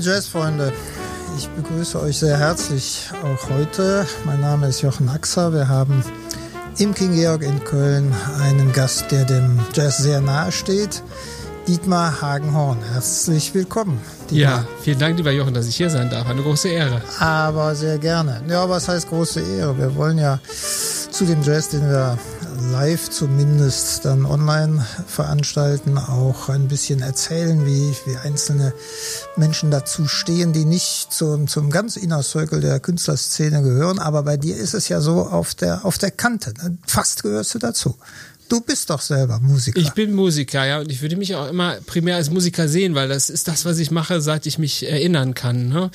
Liebe Jazzfreunde, ich begrüße euch sehr herzlich auch heute. Mein Name ist Jochen Axer. Wir haben im King Georg in Köln einen Gast, der dem Jazz sehr nahe steht. Dietmar Hagenhorn. Herzlich willkommen. Dietmar. Ja, vielen Dank, lieber Jochen, dass ich hier sein darf. Eine große Ehre. Aber sehr gerne. Ja, was heißt große Ehre? Wir wollen ja zu dem Jazz, den wir live zumindest dann online veranstalten, auch ein bisschen erzählen, wie, wie einzelne Menschen dazu stehen, die nicht zum, zum ganz Inner Circle der Künstlerszene gehören. Aber bei dir ist es ja so auf der, auf der Kante. Ne? Fast gehörst du dazu. Du bist doch selber Musiker. Ich bin Musiker, ja, und ich würde mich auch immer primär als Musiker sehen, weil das ist das, was ich mache, seit ich mich erinnern kann. Ne?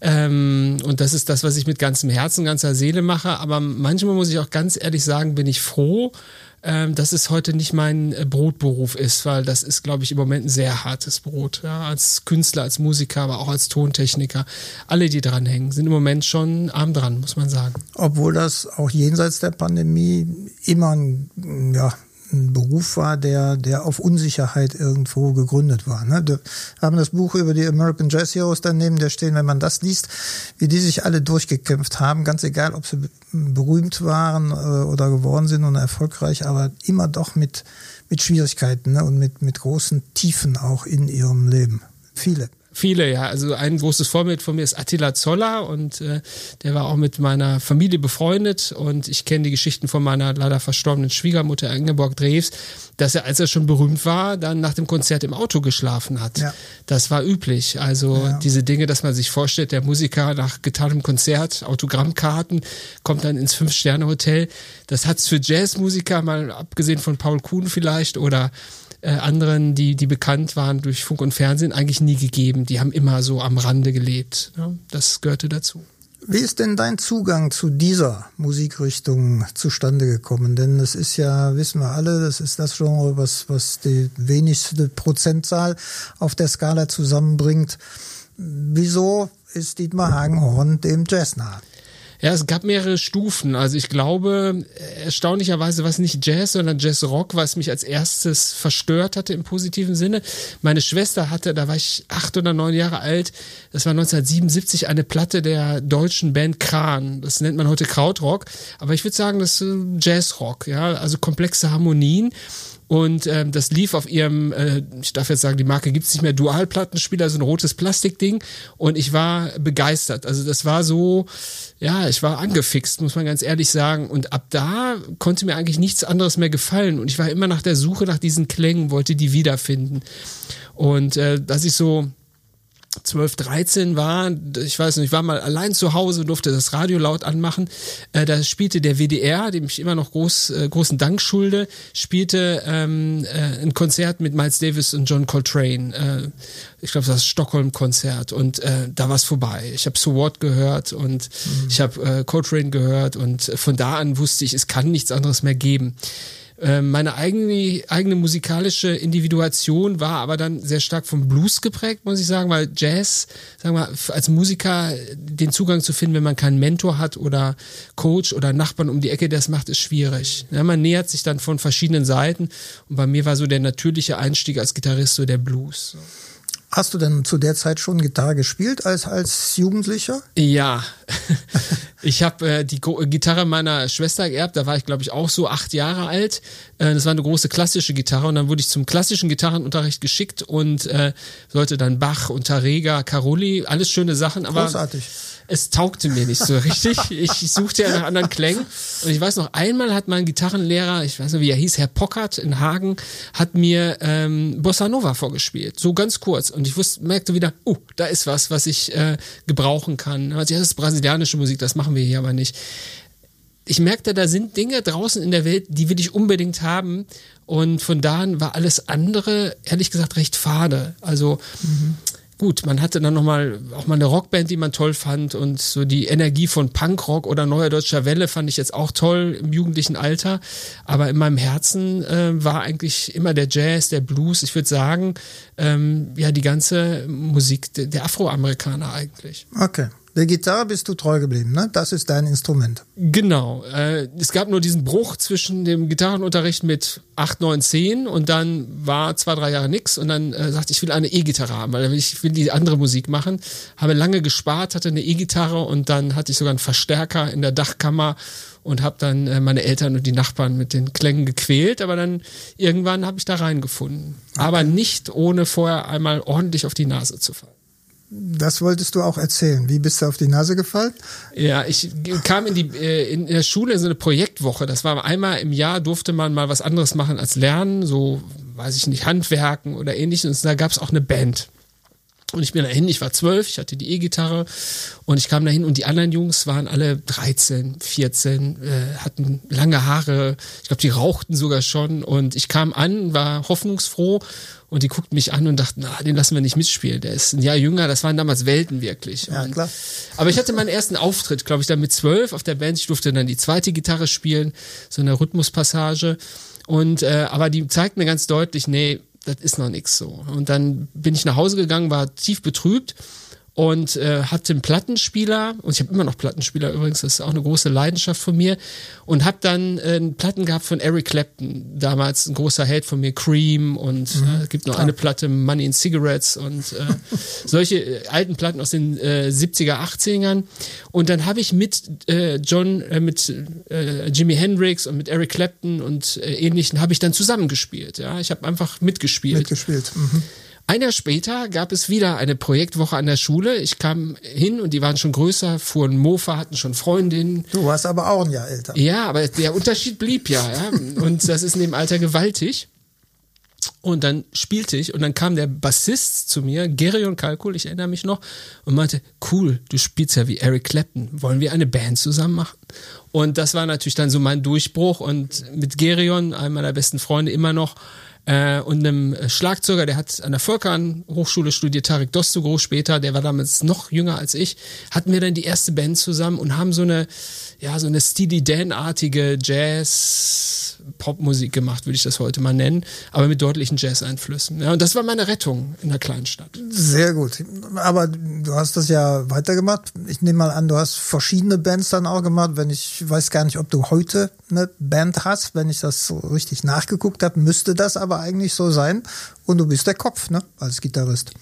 Ähm, und das ist das, was ich mit ganzem Herzen, ganzer Seele mache. Aber manchmal muss ich auch ganz ehrlich sagen, bin ich froh, ähm, dass es heute nicht mein äh, Brotberuf ist, weil das ist, glaube ich, im Moment ein sehr hartes Brot. Ja? Als Künstler, als Musiker, aber auch als Tontechniker. Alle, die dranhängen, sind im Moment schon arm dran, muss man sagen. Obwohl das auch jenseits der Pandemie immer ein, ja, ein Beruf war, der, der auf Unsicherheit irgendwo gegründet war. Ne? Wir haben das Buch über die American Jazz Heroes daneben, der stehen, wenn man das liest, wie die sich alle durchgekämpft haben, ganz egal, ob sie berühmt waren äh, oder geworden sind und erfolgreich, aber immer doch mit, mit Schwierigkeiten ne? und mit, mit großen Tiefen auch in ihrem Leben. Viele. Viele, ja. Also ein großes Vorbild von mir ist Attila Zoller und äh, der war auch mit meiner Familie befreundet und ich kenne die Geschichten von meiner leider verstorbenen Schwiegermutter Ingeborg Drews, dass er, als er schon berühmt war, dann nach dem Konzert im Auto geschlafen hat. Ja. Das war üblich. Also ja. diese Dinge, dass man sich vorstellt, der Musiker nach getanem Konzert, Autogrammkarten, kommt dann ins Fünf-Sterne-Hotel. Das hat's für Jazzmusiker, mal abgesehen von Paul Kuhn vielleicht oder äh, anderen, die, die bekannt waren durch Funk und Fernsehen, eigentlich nie gegeben. Die haben immer so am Rande gelebt. Ja, das gehörte dazu. Wie ist denn dein Zugang zu dieser Musikrichtung zustande gekommen? Denn es ist ja, wissen wir alle, das ist das Genre, was, was die wenigste Prozentzahl auf der Skala zusammenbringt. Wieso ist Dietmar Hagenhorn dem Jazz nahe? Ja, es gab mehrere Stufen. Also ich glaube, erstaunlicherweise war es nicht Jazz, sondern Jazz-Rock, was mich als erstes verstört hatte im positiven Sinne. Meine Schwester hatte, da war ich acht oder neun Jahre alt, das war 1977 eine Platte der deutschen Band Kran. Das nennt man heute Krautrock. Aber ich würde sagen, das ist Jazzrock, ja, also komplexe Harmonien. Und ähm, das lief auf ihrem, äh, ich darf jetzt sagen, die Marke gibt's nicht mehr, Dualplattenspieler, so ein rotes Plastikding. Und ich war begeistert. Also das war so, ja, ich war angefixt, muss man ganz ehrlich sagen. Und ab da konnte mir eigentlich nichts anderes mehr gefallen. Und ich war immer nach der Suche nach diesen Klängen, wollte die wiederfinden. Und äh, dass ich so 12, 13 war, ich weiß nicht, ich war mal allein zu Hause, durfte das Radio laut anmachen. Äh, da spielte der WDR, dem ich immer noch groß, äh, großen Dank schulde, spielte ähm, äh, ein Konzert mit Miles Davis und John Coltrane. Äh, ich glaube, das Stockholm-Konzert und äh, da war es vorbei. Ich habe So What gehört und mhm. ich habe äh, Coltrane gehört und von da an wusste ich, es kann nichts anderes mehr geben. Ähm, meine eigene, eigene musikalische Individuation war aber dann sehr stark vom Blues geprägt, muss ich sagen, weil Jazz, sagen wir, als Musiker den Zugang zu finden, wenn man keinen Mentor hat oder Coach oder Nachbarn um die Ecke, der es macht, ist schwierig. Ja, man nähert sich dann von verschiedenen Seiten und bei mir war so der natürliche Einstieg als Gitarrist so der Blues. Hast du denn zu der Zeit schon Gitarre gespielt als, als Jugendlicher? Ja. ich habe äh, die Go Gitarre meiner Schwester geerbt, da war ich glaube ich auch so acht Jahre alt. Äh, das war eine große klassische Gitarre und dann wurde ich zum klassischen Gitarrenunterricht geschickt und äh, sollte dann Bach und Tarega, Caroli, alles schöne Sachen, aber Großartig es taugte mir nicht so richtig. Ich suchte ja nach anderen Klängen. Und ich weiß noch, einmal hat mein Gitarrenlehrer, ich weiß nicht, wie er hieß, Herr Pockert in Hagen, hat mir ähm, Bossa Nova vorgespielt. So ganz kurz. Und ich wusste, merkte wieder, oh, uh, da ist was, was ich äh, gebrauchen kann. Also, das ist brasilianische Musik, das machen wir hier aber nicht. Ich merkte, da sind Dinge draußen in der Welt, die will ich unbedingt haben. Und von da an war alles andere, ehrlich gesagt, recht fade. Also, mhm gut, man hatte dann nochmal auch mal eine Rockband, die man toll fand und so die Energie von Punkrock oder Neuer Deutscher Welle fand ich jetzt auch toll im jugendlichen Alter. Aber in meinem Herzen äh, war eigentlich immer der Jazz, der Blues, ich würde sagen, ähm, ja, die ganze Musik der, der Afroamerikaner eigentlich. Okay. Der Gitarre bist du treu geblieben, ne? Das ist dein Instrument. Genau. Äh, es gab nur diesen Bruch zwischen dem Gitarrenunterricht mit 8, 9, 10 und dann war zwei, drei Jahre nix und dann äh, sagte ich, ich will eine E-Gitarre haben, weil ich will die andere Musik machen. Habe lange gespart, hatte eine E-Gitarre und dann hatte ich sogar einen Verstärker in der Dachkammer und habe dann äh, meine Eltern und die Nachbarn mit den Klängen gequält, aber dann irgendwann habe ich da reingefunden. Okay. Aber nicht ohne vorher einmal ordentlich auf die Nase zu fallen. Das wolltest du auch erzählen. Wie bist du auf die Nase gefallen? Ja, ich kam in die äh, in der Schule in so eine Projektwoche. Das war einmal im Jahr durfte man mal was anderes machen als lernen, so weiß ich nicht Handwerken oder ähnliches. Und da gab es auch eine Band. Und ich bin dahin, ich war zwölf, ich hatte die E-Gitarre und ich kam dahin und die anderen Jungs waren alle 13, 14, äh, hatten lange Haare, ich glaube, die rauchten sogar schon und ich kam an, war hoffnungsfroh und die guckten mich an und dachten, na, den lassen wir nicht mitspielen, der ist ein Jahr jünger, das waren damals Welten wirklich. Ja, und, klar. Aber ich hatte meinen ersten Auftritt, glaube ich, dann mit zwölf auf der Band, ich durfte dann die zweite Gitarre spielen, so eine Rhythmuspassage und äh, aber die zeigt mir ganz deutlich, nee, das ist noch nichts so. Und dann bin ich nach Hause gegangen, war tief betrübt und äh, hatte einen Plattenspieler und ich habe immer noch Plattenspieler übrigens, das ist auch eine große Leidenschaft von mir und habe dann äh, einen Platten gehabt von Eric Clapton, damals ein großer Held von mir, Cream und mhm, äh, gibt noch klar. eine Platte Money in Cigarettes und äh, solche äh, alten Platten aus den äh, 70er, 80ern und dann habe ich mit äh, John, äh, mit äh, Jimi Hendrix und mit Eric Clapton und äh, ähnlichen habe ich dann zusammengespielt, ja, ich habe einfach mitgespielt. Mitgespielt. Mhm. Ein Jahr später gab es wieder eine Projektwoche an der Schule. Ich kam hin und die waren schon größer, fuhren Mofa, hatten schon Freundinnen. Du warst aber auch ein Jahr älter. Ja, aber der Unterschied blieb ja, ja. Und das ist in dem Alter gewaltig. Und dann spielte ich und dann kam der Bassist zu mir, Gerion Kalkul, ich erinnere mich noch, und meinte, cool, du spielst ja wie Eric Clapton, wollen wir eine Band zusammen machen? Und das war natürlich dann so mein Durchbruch und mit Gerion, einem meiner besten Freunde immer noch, äh, und einem Schlagzeuger, der hat an der Volkan Hochschule studiert, Tarek Dostogro später, der war damals noch jünger als ich, hatten wir dann die erste Band zusammen und haben so eine, ja, so eine Steely Dan-artige Jazz Popmusik gemacht, würde ich das heute mal nennen, aber mit deutlichen Jazz-Einflüssen. Ja, und das war meine Rettung in der kleinen Stadt. Sehr gut. Aber du hast das ja weitergemacht. Ich nehme mal an, du hast verschiedene Bands dann auch gemacht. Wenn ich weiß gar nicht, ob du heute eine Band hast, wenn ich das so richtig nachgeguckt habe, müsste das aber eigentlich so sein. Und du bist der Kopf, ne, als Gitarrist.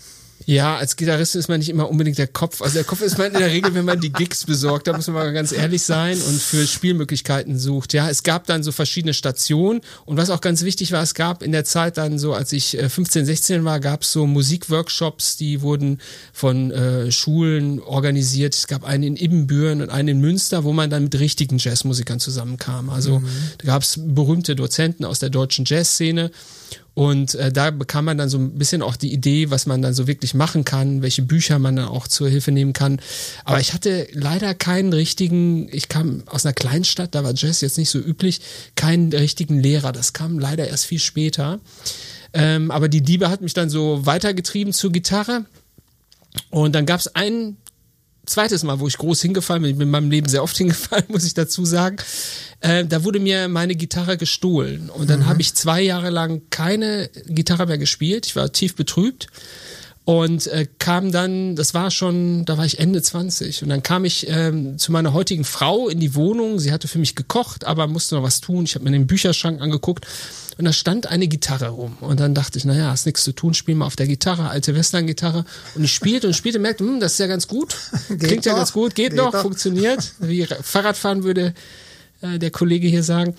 Ja, als Gitarrist ist man nicht immer unbedingt der Kopf. Also der Kopf ist man in der Regel, wenn man die Gigs besorgt, da muss man mal ganz ehrlich sein und für Spielmöglichkeiten sucht. Ja, es gab dann so verschiedene Stationen und was auch ganz wichtig war, es gab in der Zeit dann so, als ich 15, äh, 16 war, gab es so Musikworkshops, die wurden von äh, Schulen organisiert. Es gab einen in Ibbenbüren und einen in Münster, wo man dann mit richtigen Jazzmusikern zusammenkam. Also mhm. da gab es berühmte Dozenten aus der deutschen Jazzszene und äh, da bekam man dann so ein bisschen auch die Idee, was man dann so wirklich machen kann, welche Bücher man dann auch zur Hilfe nehmen kann. Aber ich hatte leider keinen richtigen, ich kam aus einer Kleinstadt, da war Jazz jetzt nicht so üblich, keinen richtigen Lehrer. Das kam leider erst viel später. Ähm, aber die Liebe hat mich dann so weitergetrieben zur Gitarre. Und dann gab es einen zweites Mal, wo ich groß hingefallen bin, ich bin in meinem Leben sehr oft hingefallen, muss ich dazu sagen. Äh, da wurde mir meine Gitarre gestohlen und dann mhm. habe ich zwei Jahre lang keine Gitarre mehr gespielt. Ich war tief betrübt und äh, kam dann, das war schon, da war ich Ende 20 und dann kam ich ähm, zu meiner heutigen Frau in die Wohnung. Sie hatte für mich gekocht, aber musste noch was tun. Ich habe mir den Bücherschrank angeguckt und da stand eine Gitarre rum und dann dachte ich, naja, hast nichts zu tun, spiel mal auf der Gitarre, alte Western-Gitarre und ich spielte und spielte, merkte, hm, das ist ja ganz gut, klingt ja ganz gut, geht, geht noch, doch. funktioniert, wie Fahrradfahren würde äh, der Kollege hier sagen.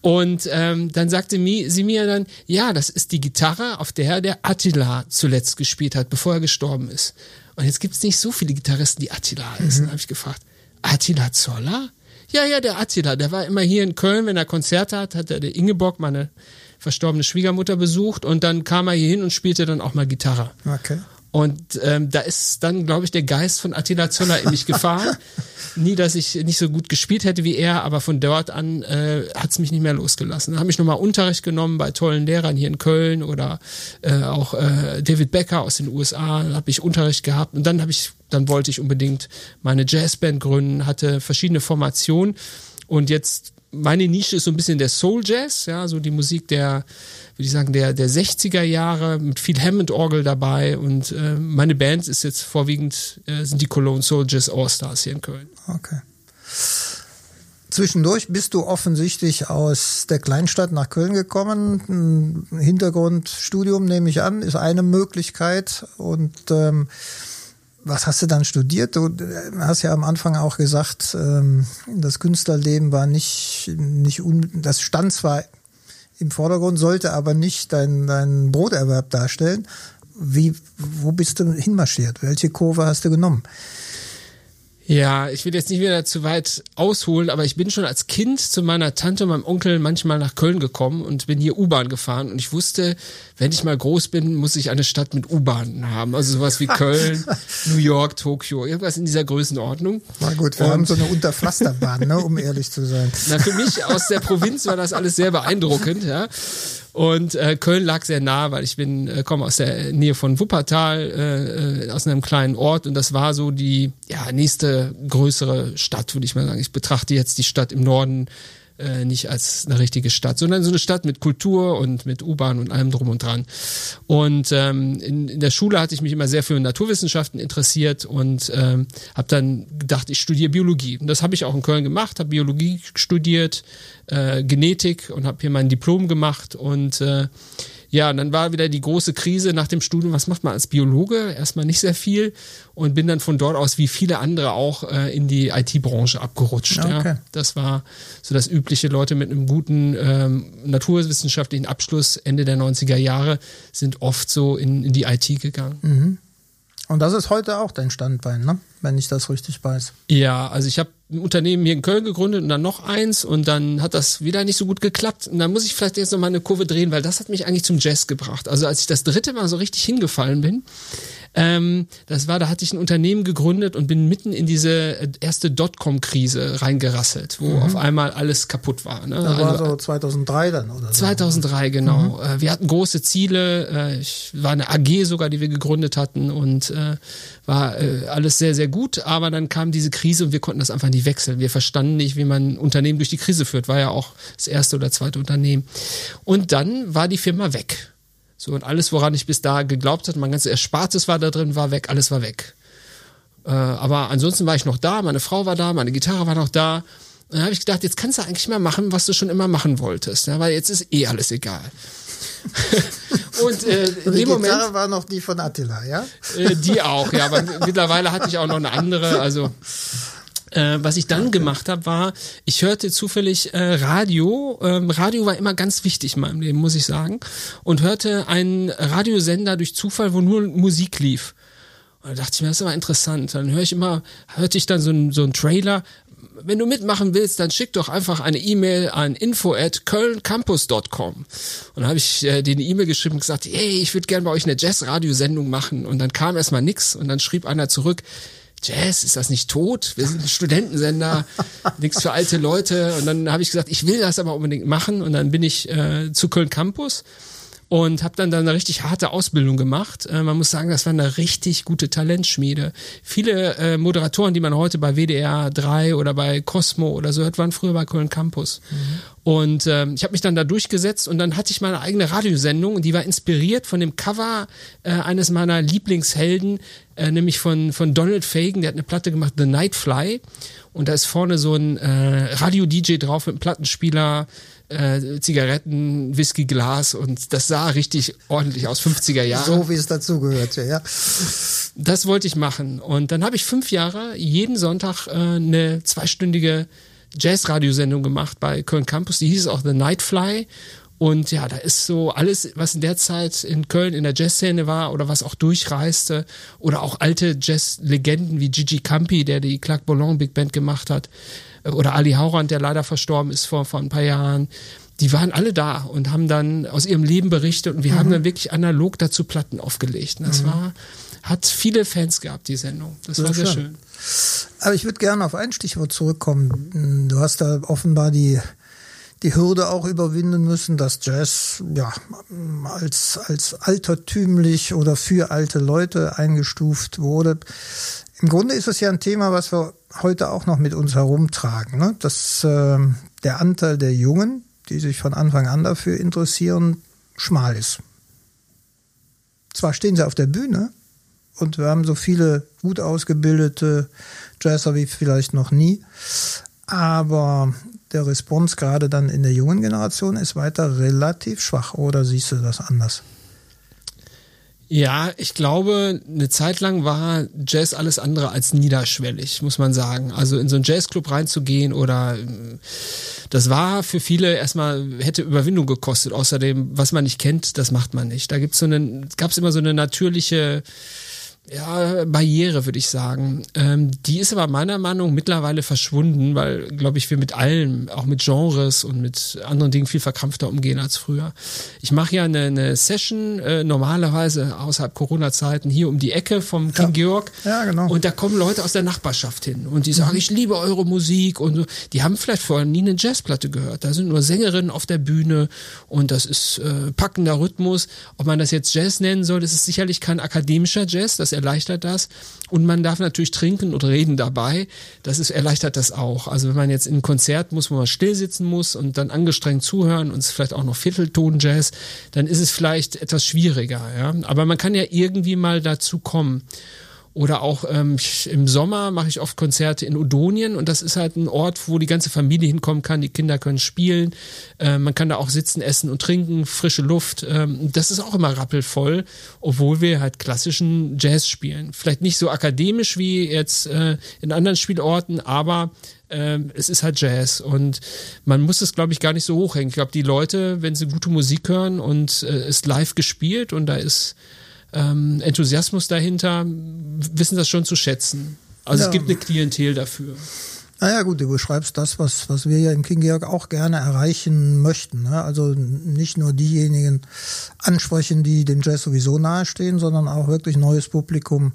Und ähm, dann sagte mi, sie mir dann, ja, das ist die Gitarre, auf der der Attila zuletzt gespielt hat, bevor er gestorben ist. Und jetzt gibt es nicht so viele Gitarristen, die Attila heißen, mhm. habe ich gefragt. Attila Zoller? Ja, ja, der Attila, der war immer hier in Köln, wenn er Konzerte hat, hat er der Ingeborg, meine verstorbene Schwiegermutter, besucht und dann kam er hier hin und spielte dann auch mal Gitarre. Okay. Und ähm, da ist dann, glaube ich, der Geist von Attila Zöller in mich gefahren. Nie, dass ich nicht so gut gespielt hätte wie er, aber von dort an äh, hat es mich nicht mehr losgelassen. Dann habe ich nochmal Unterricht genommen bei tollen Lehrern hier in Köln oder äh, auch äh, David Becker aus den USA, habe ich Unterricht gehabt und dann habe ich, dann wollte ich unbedingt meine Jazzband gründen, hatte verschiedene Formationen Und jetzt meine Nische ist so ein bisschen der Soul Jazz, ja, so die Musik der, würde ich sagen, der, der 60er Jahre mit viel Hammond-Orgel dabei und äh, meine Band ist jetzt vorwiegend, äh, sind die Cologne Soul Jazz All-Stars hier in Köln. Okay. Zwischendurch bist du offensichtlich aus der Kleinstadt nach Köln gekommen. Ein Hintergrundstudium nehme ich an, ist eine Möglichkeit. Und ähm, was hast du dann studiert? Du äh, hast ja am Anfang auch gesagt, ähm, das Künstlerleben war nicht, nicht un das stand zwar im Vordergrund, sollte aber nicht dein, dein Broterwerb darstellen. Wie, wo bist du hinmarschiert? Welche Kurve hast du genommen? Ja, ich will jetzt nicht wieder zu weit ausholen, aber ich bin schon als Kind zu meiner Tante und meinem Onkel manchmal nach Köln gekommen und bin hier U-Bahn gefahren und ich wusste, wenn ich mal groß bin, muss ich eine Stadt mit U-Bahnen haben. Also sowas wie Köln, New York, Tokio, irgendwas in dieser Größenordnung. Na gut, wir und, haben so eine Unterpflasterbahn, ne, um ehrlich zu sein. Na, für mich aus der Provinz war das alles sehr beeindruckend, ja. Und äh, Köln lag sehr nah, weil ich bin äh, komme aus der Nähe von Wuppertal, äh, äh, aus einem kleinen Ort und das war so die ja nächste größere Stadt, würde ich mal sagen. Ich betrachte jetzt die Stadt im Norden äh, nicht als eine richtige Stadt, sondern so eine Stadt mit Kultur und mit U-Bahn und allem drum und dran. Und ähm, in, in der Schule hatte ich mich immer sehr für Naturwissenschaften interessiert und ähm, habe dann gedacht, ich studiere Biologie. Und das habe ich auch in Köln gemacht, habe Biologie studiert, äh, Genetik und habe hier mein Diplom gemacht und äh, ja, und dann war wieder die große Krise nach dem Studium, was macht man als Biologe? Erstmal nicht sehr viel und bin dann von dort aus, wie viele andere auch, äh, in die IT-Branche abgerutscht. Okay. Ja. Das war so das übliche, Leute mit einem guten ähm, naturwissenschaftlichen Abschluss Ende der 90er Jahre sind oft so in, in die IT gegangen. Mhm. Und das ist heute auch dein Standbein, ne? wenn ich das richtig weiß. Ja, also ich habe ein Unternehmen hier in Köln gegründet und dann noch eins und dann hat das wieder nicht so gut geklappt. Und dann muss ich vielleicht jetzt noch mal eine Kurve drehen, weil das hat mich eigentlich zum Jazz gebracht. Also als ich das dritte Mal so richtig hingefallen bin, ähm, das war, da hatte ich ein Unternehmen gegründet und bin mitten in diese erste Dotcom-Krise reingerasselt, wo mhm. auf einmal alles kaputt war. Ne? Das war also, so 2003 dann, oder? 2003, so. genau. Mhm. Äh, wir hatten große Ziele. Äh, ich war eine AG sogar, die wir gegründet hatten und äh, war äh, alles sehr, sehr gut. Aber dann kam diese Krise und wir konnten das einfach nicht wechseln. Wir verstanden nicht, wie man ein Unternehmen durch die Krise führt. War ja auch das erste oder zweite Unternehmen. Und dann war die Firma weg. So, und alles, woran ich bis da geglaubt hatte, mein ganzes Erspartes war da drin, war weg, alles war weg. Äh, aber ansonsten war ich noch da, meine Frau war da, meine Gitarre war noch da. Und dann habe ich gedacht, jetzt kannst du eigentlich mal machen, was du schon immer machen wolltest, ne? weil jetzt ist eh alles egal. und äh, in die dem Gitarre Moment war noch die von Attila, ja? Äh, die auch, ja, aber mittlerweile hatte ich auch noch eine andere, also äh, was ich dann gemacht habe, war, ich hörte zufällig äh, Radio. Ähm, Radio war immer ganz wichtig in meinem Leben, muss ich sagen. Und hörte einen Radiosender durch Zufall, wo nur Musik lief. Und da dachte ich mir, das ist aber interessant. Dann höre ich immer, hörte ich dann so einen so einen Trailer. Wenn du mitmachen willst, dann schick doch einfach eine E-Mail an info at kölncampus.com. Und dann habe ich äh, den E-Mail geschrieben und gesagt, hey, ich würde gerne bei euch eine Jazz-Radiosendung machen. Und dann kam erstmal nix und dann schrieb einer zurück, Jazz, ist das nicht tot? Wir sind ein Studentensender, nichts für alte Leute. Und dann habe ich gesagt, ich will das aber unbedingt machen. Und dann bin ich äh, zu Köln Campus und habe dann, dann eine richtig harte Ausbildung gemacht. Äh, man muss sagen, das war eine richtig gute Talentschmiede. Viele äh, Moderatoren, die man heute bei WDR 3 oder bei Cosmo oder so hört, waren früher bei Köln Campus. Mhm. Und äh, ich habe mich dann da durchgesetzt und dann hatte ich meine eigene Radiosendung und die war inspiriert von dem Cover äh, eines meiner Lieblingshelden, äh, nämlich von, von Donald Fagan, der hat eine Platte gemacht, The Nightfly. Und da ist vorne so ein äh, Radio-DJ drauf mit einem Plattenspieler, äh, Zigaretten, Whiskyglas und das sah richtig ordentlich aus, 50er Jahre. So wie es dazugehörte, ja. Das wollte ich machen. Und dann habe ich fünf Jahre jeden Sonntag äh, eine zweistündige Jazz-Radiosendung gemacht bei Köln Campus. Die hieß auch The Nightfly. Und ja, da ist so alles, was in der Zeit in Köln in der Jazzszene war oder was auch durchreiste oder auch alte Jazz-Legenden wie Gigi Campi, der die Clark Boulogne Big Band gemacht hat oder Ali Haurand, der leider verstorben ist vor, vor ein paar Jahren, die waren alle da und haben dann aus ihrem Leben berichtet und wir mhm. haben dann wirklich analog dazu Platten aufgelegt. Und das mhm. war, hat viele Fans gehabt, die Sendung. Das sehr war sehr schön. schön. Aber ich würde gerne auf ein Stichwort zurückkommen. Du hast da offenbar die die Hürde auch überwinden müssen, dass Jazz ja als als altertümlich oder für alte Leute eingestuft wurde. Im Grunde ist es ja ein Thema, was wir heute auch noch mit uns herumtragen, ne? dass äh, der Anteil der Jungen, die sich von Anfang an dafür interessieren, schmal ist. Zwar stehen sie auf der Bühne und wir haben so viele gut ausgebildete Jazzer wie vielleicht noch nie, aber der Response gerade dann in der jungen Generation ist weiter relativ schwach. Oder siehst du das anders? Ja, ich glaube, eine Zeit lang war Jazz alles andere als niederschwellig, muss man sagen. Also in so einen Jazzclub reinzugehen oder das war für viele erstmal hätte Überwindung gekostet. Außerdem, was man nicht kennt, das macht man nicht. Da gibt's so eine, gab's immer so eine natürliche ja, Barriere, würde ich sagen. Ähm, die ist aber meiner Meinung nach mittlerweile verschwunden, weil, glaube ich, wir mit allem, auch mit Genres und mit anderen Dingen viel verkrampfter umgehen als früher. Ich mache ja eine, eine Session äh, normalerweise außerhalb Corona-Zeiten hier um die Ecke vom King ja. Georg. Ja, genau. Und da kommen Leute aus der Nachbarschaft hin und die sagen, mhm. ich liebe eure Musik und so. Die haben vielleicht vorher nie eine Jazzplatte gehört. Da sind nur Sängerinnen auf der Bühne und das ist äh, packender Rhythmus. Ob man das jetzt Jazz nennen soll, das ist sicherlich kein akademischer Jazz, das erleichtert das. Und man darf natürlich trinken und reden dabei. Das ist, erleichtert das auch. Also wenn man jetzt in ein Konzert muss, wo man still sitzen muss und dann angestrengt zuhören und es vielleicht auch noch Viertelton-Jazz, dann ist es vielleicht etwas schwieriger. Ja? Aber man kann ja irgendwie mal dazu kommen. Oder auch ähm, im Sommer mache ich oft Konzerte in Odonien und das ist halt ein Ort, wo die ganze Familie hinkommen kann. Die Kinder können spielen, äh, man kann da auch sitzen, essen und trinken, frische Luft. Ähm, das ist auch immer rappelvoll, obwohl wir halt klassischen Jazz spielen. Vielleicht nicht so akademisch wie jetzt äh, in anderen Spielorten, aber ähm, es ist halt Jazz und man muss es, glaube ich, gar nicht so hochhängen. Ich glaube, die Leute, wenn sie gute Musik hören und äh, ist live gespielt und da ist ähm, Enthusiasmus dahinter, wissen das schon zu schätzen. Also ja. es gibt eine Klientel dafür. Naja gut, du beschreibst das, was, was wir ja im King Georg auch gerne erreichen möchten. Ne? Also nicht nur diejenigen ansprechen, die dem Jazz sowieso nahestehen, sondern auch wirklich neues Publikum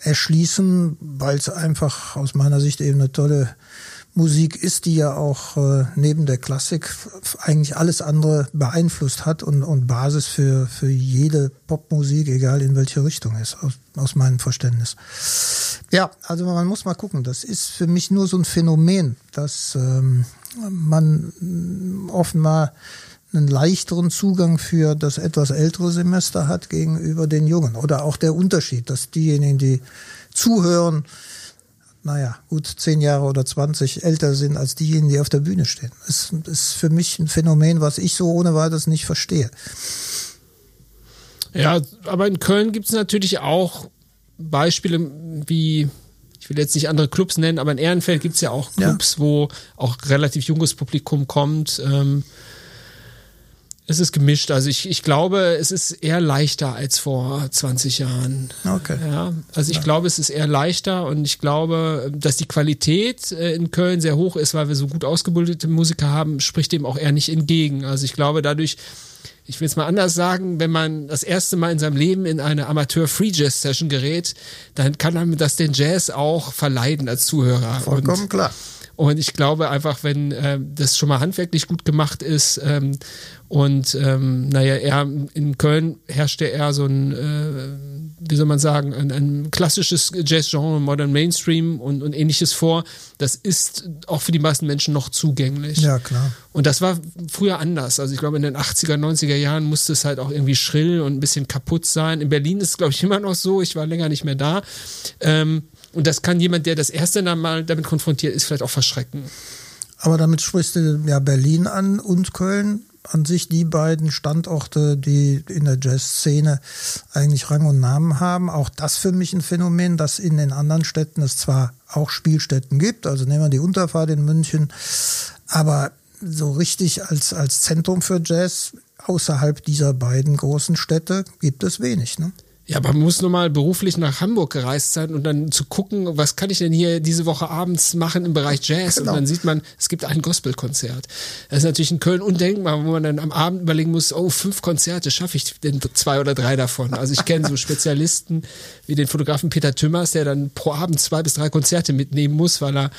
erschließen, weil es einfach aus meiner Sicht eben eine tolle Musik ist, die ja auch äh, neben der Klassik eigentlich alles andere beeinflusst hat und, und Basis für, für jede Popmusik, egal in welche Richtung ist, aus, aus meinem Verständnis. Ja, also man muss mal gucken. Das ist für mich nur so ein Phänomen, dass ähm, man offenbar einen leichteren Zugang für das etwas ältere Semester hat gegenüber den Jungen. Oder auch der Unterschied, dass diejenigen, die zuhören, naja, gut zehn Jahre oder 20 älter sind als diejenigen, die auf der Bühne stehen. Das ist für mich ein Phänomen, was ich so ohne weiteres nicht verstehe. Ja, aber in Köln gibt es natürlich auch Beispiele wie, ich will jetzt nicht andere Clubs nennen, aber in Ehrenfeld gibt es ja auch Clubs, ja. wo auch relativ junges Publikum kommt. Ähm, es ist gemischt. Also ich, ich glaube, es ist eher leichter als vor 20 Jahren. Okay. Ja, also ich ja. glaube, es ist eher leichter und ich glaube, dass die Qualität äh, in Köln sehr hoch ist, weil wir so gut ausgebildete Musiker haben, spricht dem auch eher nicht entgegen. Also ich glaube, dadurch, ich will es mal anders sagen, wenn man das erste Mal in seinem Leben in eine Amateur-Free-Jazz-Session gerät, dann kann man das den Jazz auch verleiden als Zuhörer. Vollkommen und, klar. Und ich glaube einfach, wenn äh, das schon mal handwerklich gut gemacht ist ähm, und ähm, naja, er in Köln herrschte eher so ein, äh, wie soll man sagen, ein, ein klassisches Jazz-Genre, Modern Mainstream und, und ähnliches vor. Das ist auch für die meisten Menschen noch zugänglich. Ja, klar. Und das war früher anders. Also ich glaube, in den 80er, 90er Jahren musste es halt auch irgendwie schrill und ein bisschen kaputt sein. In Berlin ist es, glaube ich, immer noch so. Ich war länger nicht mehr da. Ähm, und das kann jemand, der das erste Mal damit konfrontiert ist, vielleicht auch verschrecken. Aber damit sprichst du ja Berlin an und Köln. An sich die beiden Standorte, die in der Jazzszene eigentlich Rang und Namen haben. Auch das für mich ein Phänomen, dass in den anderen Städten es zwar auch Spielstätten gibt, also nehmen wir die Unterfahrt in München, aber so richtig als, als Zentrum für Jazz außerhalb dieser beiden großen Städte gibt es wenig. Ne? Ja, aber man muss nur mal beruflich nach Hamburg gereist sein und dann zu gucken, was kann ich denn hier diese Woche abends machen im Bereich Jazz? Genau. Und dann sieht man, es gibt ein Gospelkonzert. Das ist natürlich in Köln undenkbar, wo man dann am Abend überlegen muss, oh, fünf Konzerte, schaffe ich denn zwei oder drei davon? Also ich kenne so Spezialisten wie den Fotografen Peter Tümmers, der dann pro Abend zwei bis drei Konzerte mitnehmen muss, weil er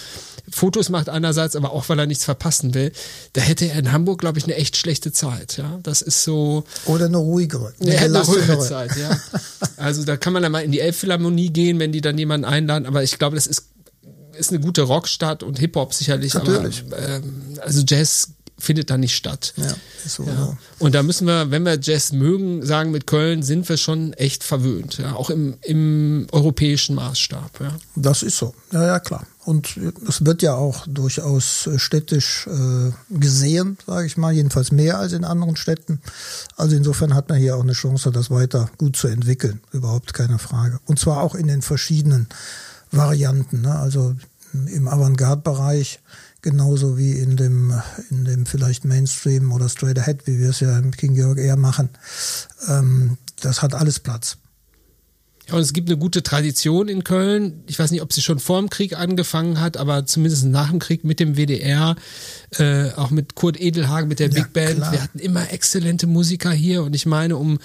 Fotos macht einerseits, aber auch weil er nichts verpassen will, da hätte er in Hamburg, glaube ich, eine echt schlechte Zeit. Ja, das ist so. Oder eine ruhigere. Eine, eine ruhige Zeit, ja. Also da kann man dann mal in die Elbphilharmonie gehen, wenn die dann jemanden einladen, aber ich glaube, das ist ist eine gute Rockstadt und Hip-Hop sicherlich, Natürlich. aber ähm, also Jazz findet da nicht statt. Ja, so. Ja. Und da müssen wir, wenn wir Jazz mögen, sagen, mit Köln sind wir schon echt verwöhnt, ja, auch im, im europäischen Maßstab. Ja. Das ist so, ja, ja, klar. Und es wird ja auch durchaus äh, städtisch äh, gesehen, sage ich mal, jedenfalls mehr als in anderen Städten. Also insofern hat man hier auch eine Chance, das weiter gut zu entwickeln, überhaupt keine Frage. Und zwar auch in den verschiedenen Varianten, ne? also im Avantgarde-Bereich genauso wie in dem, in dem vielleicht Mainstream oder Straight Ahead, wie wir es ja im King Georg eher machen. Ähm, das hat alles Platz. Ja, und es gibt eine gute Tradition in Köln. Ich weiß nicht, ob sie schon vor dem Krieg angefangen hat, aber zumindest nach dem Krieg mit dem WDR, äh, auch mit Kurt Edelhagen, mit der ja, Big Band. Klar. Wir hatten immer exzellente Musiker hier und ich meine, um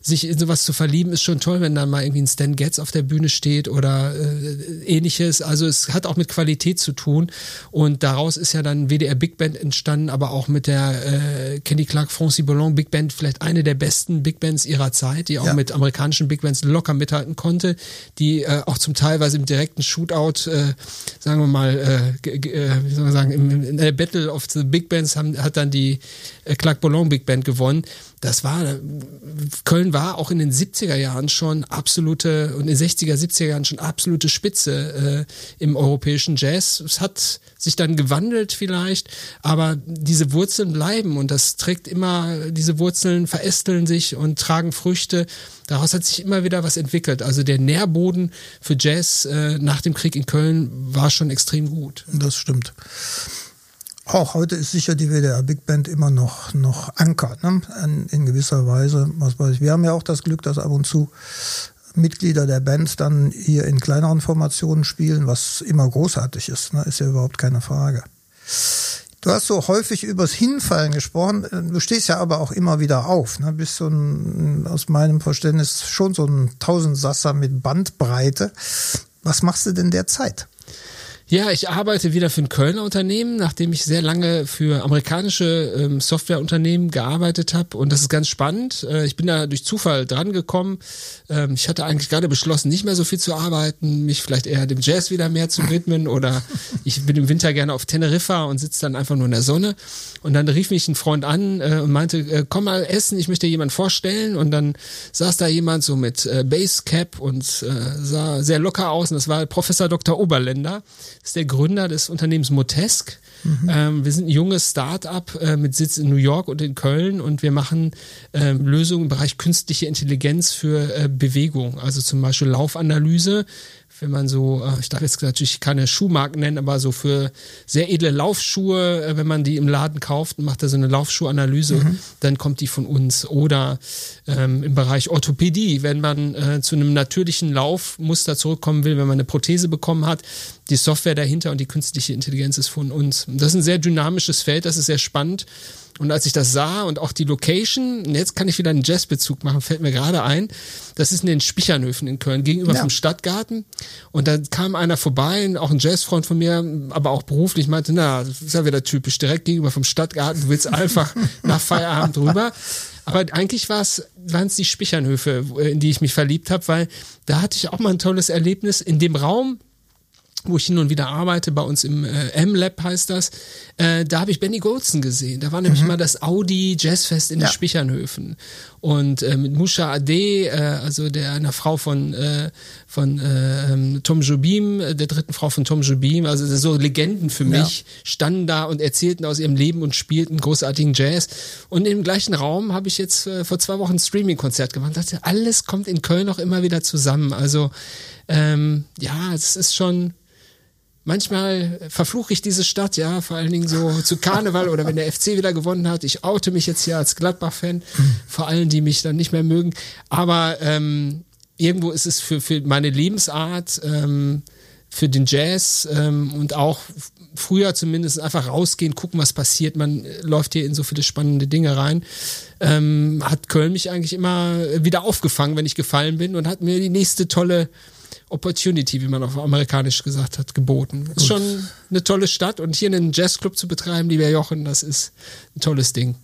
sich in sowas zu verlieben, ist schon toll, wenn dann mal irgendwie ein Stan Getz auf der Bühne steht oder äh, ähnliches. Also es hat auch mit Qualität zu tun und daraus ist ja dann WDR Big Band entstanden, aber auch mit der äh, Kenny Clark Francis Ballon Big Band, vielleicht eine der besten Big Bands ihrer Zeit, die auch ja. mit amerikanischen Big Bands locker mithalten mithalten konnte, die äh, auch zum Teilweise im direkten Shootout, äh, sagen wir mal, äh, äh, wie soll man sagen, im, in der Battle of the Big Bands haben, hat dann die äh, Clark Boulogne Big Band gewonnen das war, Köln war auch in den 70er Jahren schon absolute, und in den 60er, 70er Jahren schon absolute Spitze äh, im europäischen Jazz. Es hat sich dann gewandelt vielleicht, aber diese Wurzeln bleiben und das trägt immer, diese Wurzeln verästeln sich und tragen Früchte. Daraus hat sich immer wieder was entwickelt. Also der Nährboden für Jazz äh, nach dem Krieg in Köln war schon extrem gut. Das stimmt. Auch heute ist sicher die WDR Big Band immer noch, noch Anker, ne? in, in gewisser Weise. Was weiß ich. Wir haben ja auch das Glück, dass ab und zu Mitglieder der Band dann hier in kleineren Formationen spielen, was immer großartig ist, ne? ist ja überhaupt keine Frage. Du hast so häufig übers Hinfallen gesprochen. Du stehst ja aber auch immer wieder auf. Ne? Bist so ein, aus meinem Verständnis schon so ein Tausendsasser mit Bandbreite. Was machst du denn derzeit? Ja, ich arbeite wieder für ein Kölner Unternehmen, nachdem ich sehr lange für amerikanische ähm, Softwareunternehmen gearbeitet habe. Und das ist ganz spannend. Äh, ich bin da durch Zufall dran gekommen. Ähm, ich hatte eigentlich gerade beschlossen, nicht mehr so viel zu arbeiten, mich vielleicht eher dem Jazz wieder mehr zu widmen. Oder ich bin im Winter gerne auf Teneriffa und sitze dann einfach nur in der Sonne. Und dann rief mich ein Freund an äh, und meinte, äh, komm mal essen, ich möchte dir jemanden vorstellen. Und dann saß da jemand so mit äh, Basecap und äh, sah sehr locker aus. Und das war Professor Dr. Oberländer ist der Gründer des Unternehmens Motesk. Mhm. Ähm, wir sind ein junges Start-up äh, mit Sitz in New York und in Köln und wir machen äh, Lösungen im Bereich künstliche Intelligenz für äh, Bewegung, also zum Beispiel Laufanalyse wenn man so, äh, ich darf jetzt natürlich keine Schuhmarken nennen, aber so für sehr edle Laufschuhe, äh, wenn man die im Laden kauft und macht da so eine Laufschuhanalyse, mhm. dann kommt die von uns. Oder ähm, im Bereich Orthopädie, wenn man äh, zu einem natürlichen Laufmuster zurückkommen will, wenn man eine Prothese bekommen hat, die Software dahinter und die künstliche Intelligenz ist von uns. Das ist ein sehr dynamisches Feld, das ist sehr spannend. Und als ich das sah und auch die Location, jetzt kann ich wieder einen Jazzbezug machen, fällt mir gerade ein, das ist in den Spichernhöfen in Köln, gegenüber ja. vom Stadtgarten. Und da kam einer vorbei, auch ein Jazzfreund von mir, aber auch beruflich, meinte, na, das ist ja wieder typisch, direkt gegenüber vom Stadtgarten, du willst einfach nach Feierabend drüber. Aber eigentlich war es, waren es die Spichernhöfe, in die ich mich verliebt habe, weil da hatte ich auch mal ein tolles Erlebnis. In dem Raum wo ich hin und wieder arbeite, bei uns im äh, M-Lab heißt das, äh, da habe ich Benny Golson gesehen. Da war nämlich mhm. mal das Audi Jazzfest in ja. den Spichernhöfen. Und äh, mit Musha Ade, äh, also der einer Frau von, äh, von äh, ähm, Tom Jobim, der dritten Frau von Tom Jobim, also so Legenden für mich, ja. standen da und erzählten aus ihrem Leben und spielten großartigen Jazz. Und im gleichen Raum habe ich jetzt vor zwei Wochen ein Streaming-Konzert gemacht. Ich dachte, alles kommt in Köln auch immer wieder zusammen. Also ähm, ja, es ist schon manchmal verfluche ich diese Stadt, ja, vor allen Dingen so zu Karneval oder wenn der FC wieder gewonnen hat. Ich oute mich jetzt hier als Gladbach-Fan, vor allen, die mich dann nicht mehr mögen. Aber ähm, irgendwo ist es für, für meine Lebensart, ähm, für den Jazz ähm, und auch früher zumindest einfach rausgehen, gucken, was passiert. Man läuft hier in so viele spannende Dinge rein. Ähm, hat Köln mich eigentlich immer wieder aufgefangen, wenn ich gefallen bin und hat mir die nächste tolle Opportunity, wie man auf amerikanisch gesagt hat, geboten. Ist schon eine tolle Stadt und hier einen Jazzclub zu betreiben, lieber Jochen, das ist ein tolles Ding.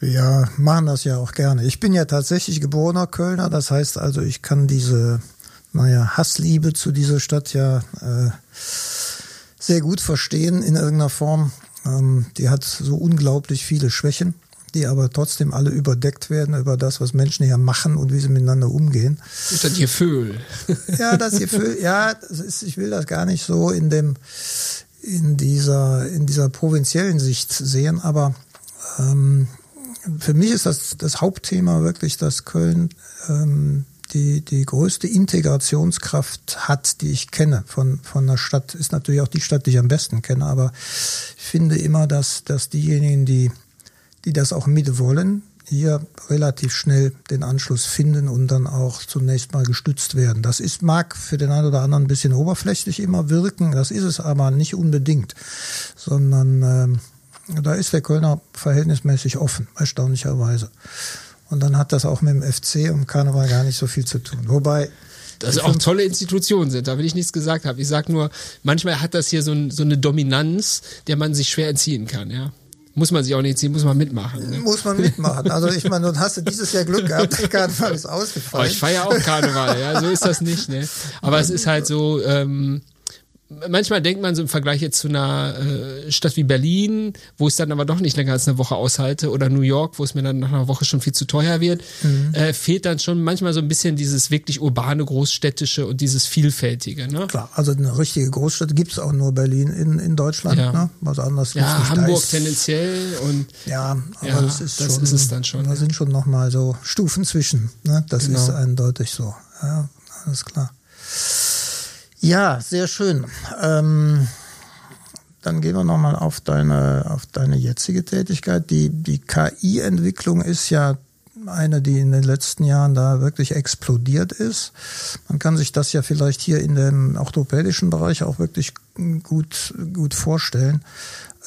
Wir machen das ja auch gerne. Ich bin ja tatsächlich geborener Kölner, das heißt also, ich kann diese, naja, Hassliebe zu dieser Stadt ja äh, sehr gut verstehen in irgendeiner Form. Ähm, die hat so unglaublich viele Schwächen die aber trotzdem alle überdeckt werden über das, was Menschen hier machen und wie sie miteinander umgehen. Und das Gefühl. Ja, das Gefühl, ja, das ist, ich will das gar nicht so in dem, in dieser, in dieser provinziellen Sicht sehen, aber ähm, für mich ist das, das Hauptthema wirklich, dass Köln ähm, die, die größte Integrationskraft hat, die ich kenne von, von einer Stadt. Ist natürlich auch die Stadt, die ich am besten kenne, aber ich finde immer, dass, dass diejenigen, die die das auch mit wollen, hier relativ schnell den Anschluss finden und dann auch zunächst mal gestützt werden. Das ist, mag für den einen oder anderen ein bisschen oberflächlich immer wirken, das ist es aber nicht unbedingt, sondern äh, da ist der Kölner verhältnismäßig offen, erstaunlicherweise. Und dann hat das auch mit dem FC und Karneval gar nicht so viel zu tun. Wobei dass auch tolle Institutionen sind, da will ich nichts gesagt haben. Ich sage nur, manchmal hat das hier so, ein, so, eine Dominanz, der man sich schwer entziehen kann, ja. Muss man sich auch nicht ziehen, muss man mitmachen. Ne? Muss man mitmachen. Also ich meine, nun hast du dieses Jahr Glück gehabt, der Karneval ist ausgefallen. Aber ich feiere auch Karneval, ja, so ist das nicht, ne? Aber es ist halt so, ähm, manchmal denkt man so im Vergleich jetzt zu einer äh, Stadt wie Berlin, wo ich es dann aber doch nicht länger als eine Woche aushalte, oder New York, wo es mir dann nach einer Woche schon viel zu teuer wird, mhm. äh, fehlt dann schon manchmal so ein bisschen dieses wirklich urbane, großstädtische und dieses Vielfältige. Ne? Klar, also eine richtige Großstadt gibt es auch nur Berlin in, in Deutschland. Ja. Ne? Was anderes Ja, nicht. Hamburg ist, tendenziell und ja, aber ja, das, ist, das schon, ist es dann schon. Da ja. sind schon nochmal so Stufen zwischen. Ne? Das genau. ist eindeutig so. Ja, alles klar. Ja, sehr schön. Ähm, dann gehen wir nochmal auf deine, auf deine jetzige Tätigkeit. Die, die KI-Entwicklung ist ja eine, die in den letzten Jahren da wirklich explodiert ist. Man kann sich das ja vielleicht hier in dem orthopädischen Bereich auch wirklich gut, gut vorstellen.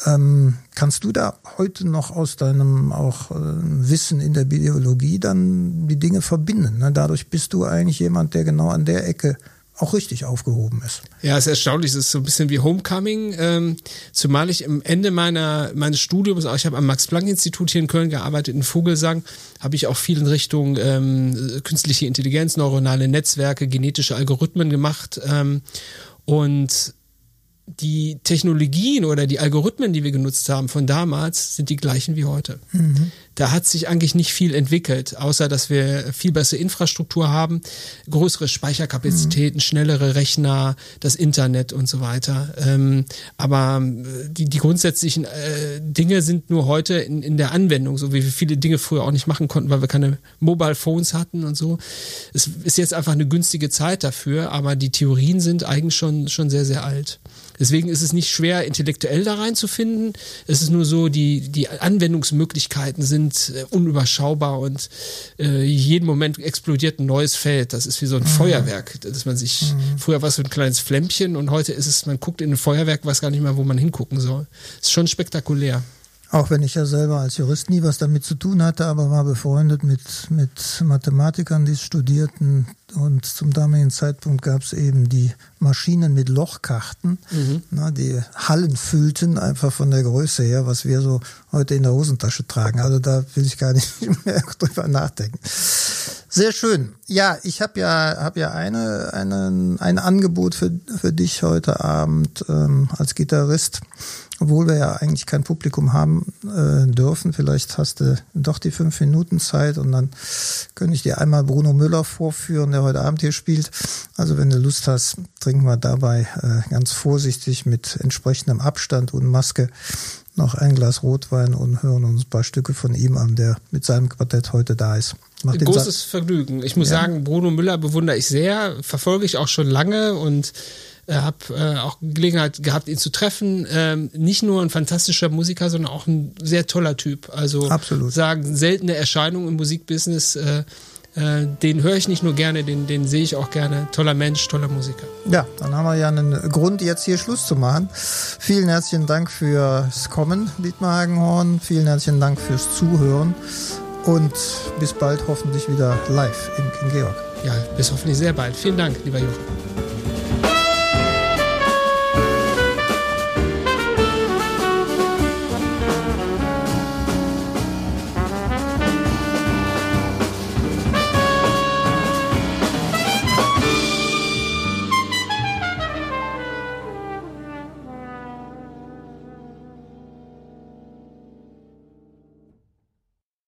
Ähm, kannst du da heute noch aus deinem auch äh, Wissen in der Biologie dann die Dinge verbinden? Ne? Dadurch bist du eigentlich jemand, der genau an der Ecke auch richtig aufgehoben ist. Ja, es ist erstaunlich. Es ist so ein bisschen wie Homecoming. Ähm, zumal ich am Ende meiner meines Studiums, auch ich habe am Max-Planck-Institut hier in Köln gearbeitet, in Vogelsang, habe ich auch viel in Richtung ähm, künstliche Intelligenz, neuronale Netzwerke, genetische Algorithmen gemacht. Ähm, und die Technologien oder die Algorithmen, die wir genutzt haben von damals, sind die gleichen wie heute. Mhm. Da hat sich eigentlich nicht viel entwickelt, außer dass wir viel bessere Infrastruktur haben, größere Speicherkapazitäten, mhm. schnellere Rechner, das Internet und so weiter. Ähm, aber äh, die, die grundsätzlichen äh, Dinge sind nur heute in, in der Anwendung, so wie wir viele Dinge früher auch nicht machen konnten, weil wir keine Mobile Phones hatten und so. Es ist jetzt einfach eine günstige Zeit dafür, aber die Theorien sind eigentlich schon, schon sehr, sehr alt. Deswegen ist es nicht schwer, intellektuell da reinzufinden. Es ist nur so, die, die Anwendungsmöglichkeiten sind äh, unüberschaubar und äh, jeden Moment explodiert ein neues Feld. Das ist wie so ein mhm. Feuerwerk, dass man sich, mhm. früher war es so ein kleines Flämmchen und heute ist es, man guckt in ein Feuerwerk, weiß gar nicht mehr, wo man hingucken soll. Ist schon spektakulär. Auch wenn ich ja selber als Jurist nie was damit zu tun hatte, aber war befreundet mit, mit Mathematikern, die es studierten. Und zum damaligen Zeitpunkt gab es eben die Maschinen mit Lochkarten, mhm. na, die Hallen füllten, einfach von der Größe her, was wir so heute in der Hosentasche tragen. Also da will ich gar nicht mehr drüber nachdenken. Sehr schön. Ja, ich habe ja, hab ja eine, eine, ein Angebot für, für dich heute Abend ähm, als Gitarrist obwohl wir ja eigentlich kein Publikum haben äh, dürfen. Vielleicht hast du doch die fünf Minuten Zeit und dann könnte ich dir einmal Bruno Müller vorführen, der heute Abend hier spielt. Also wenn du Lust hast, trinken wir dabei äh, ganz vorsichtig mit entsprechendem Abstand und Maske noch ein Glas Rotwein und hören uns ein paar Stücke von ihm an, der mit seinem Quartett heute da ist. Macht Großes Vergnügen. Ich muss ja. sagen, Bruno Müller bewundere ich sehr, verfolge ich auch schon lange und habe äh, auch Gelegenheit gehabt, ihn zu treffen. Ähm, nicht nur ein fantastischer Musiker, sondern auch ein sehr toller Typ. Also Absolut. sagen seltene Erscheinung im Musikbusiness. Äh, äh, den höre ich nicht nur gerne, den, den sehe ich auch gerne. Toller Mensch, toller Musiker. Ja, dann haben wir ja einen Grund, jetzt hier Schluss zu machen. Vielen herzlichen Dank fürs Kommen, Dietmar Hagenhorn. Vielen herzlichen Dank fürs Zuhören. Und bis bald hoffentlich wieder live im King Georg. ja, bis hoffentlich sehr bald. Vielen Dank, lieber Jochen.